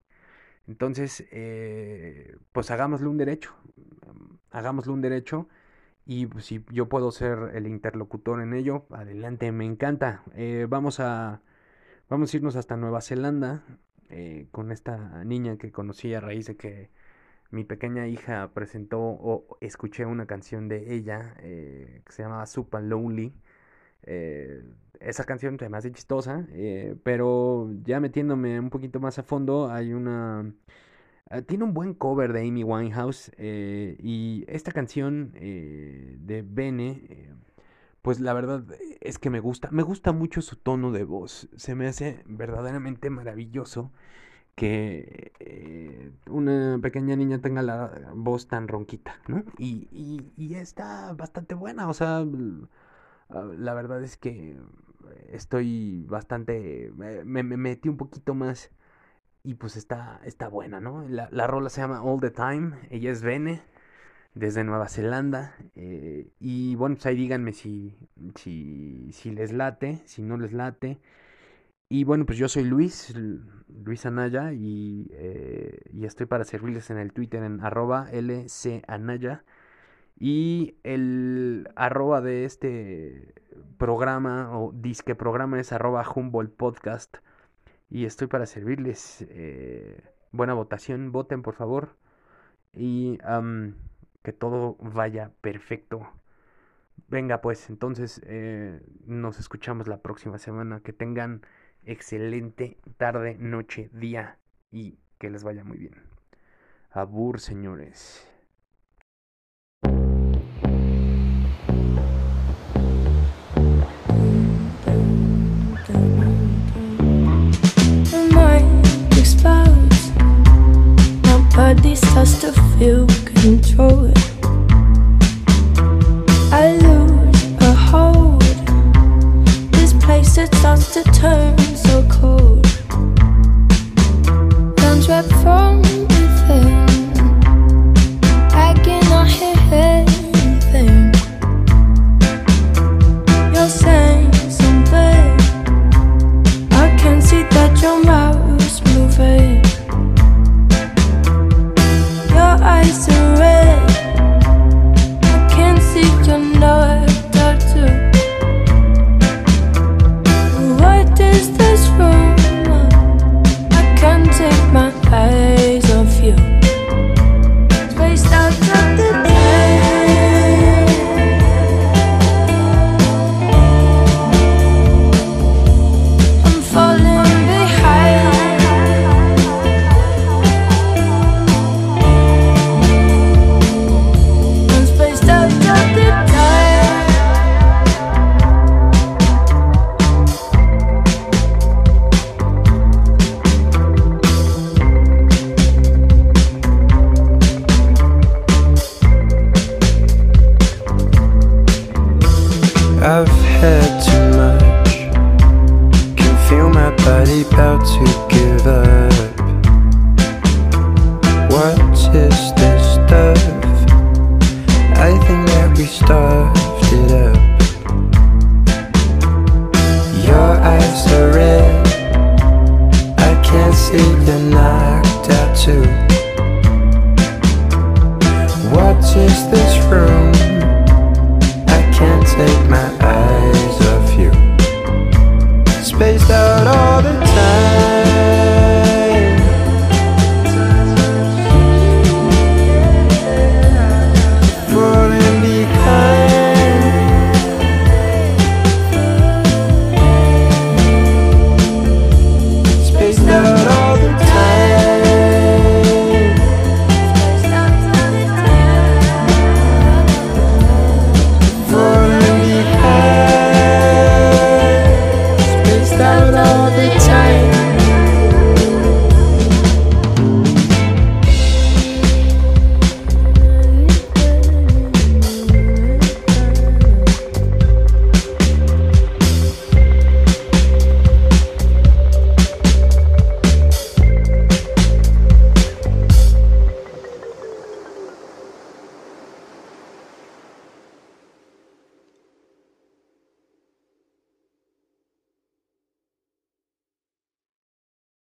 D: Entonces, eh, pues hagámosle un derecho, hagámosle un derecho. Y pues, si yo puedo ser el interlocutor en ello, adelante, me encanta. Eh, vamos a, vamos a irnos hasta Nueva Zelanda eh, con esta niña que conocí a raíz de que mi pequeña hija presentó o escuché una canción de ella eh, que se llama Super Lonely. Eh, esa canción se me hace chistosa, pero ya metiéndome un poquito más a fondo, hay una... Ah, tiene un buen cover de Amy Winehouse eh, y esta canción eh, de Bene, eh, pues la verdad es que me gusta, me gusta mucho su tono de voz, se me hace verdaderamente maravilloso que una pequeña niña tenga la voz tan ronquita, ¿no? Y, y, está bastante buena, o sea, ah, la verdad es que estoy bastante, me metí un poquito más y pues está, está buena, ¿no? La, la rola se llama All the Time, ella es Bene, desde Nueva Zelanda. eh, y bueno, pues ahí díganme si, si, si les late, si no les late. Y bueno, pues yo soy Luis, Luis Anaya, y, eh, y estoy para servirles en el Twitter en arroba lcanaya. Y el arroba de este programa o disque programa es arroba Humboldt Podcast. Y estoy para servirles. eh, buena votación, voten por favor. Y que todo vaya perfecto. Venga pues, entonces eh, nos escuchamos la próxima semana. Que tengan excelente tarde, noche, día y que les vaya muy bien. Abur, señores.
G: Body starts to feel control. I lose a hold. This place it starts to turn so cold. Guns wrapped from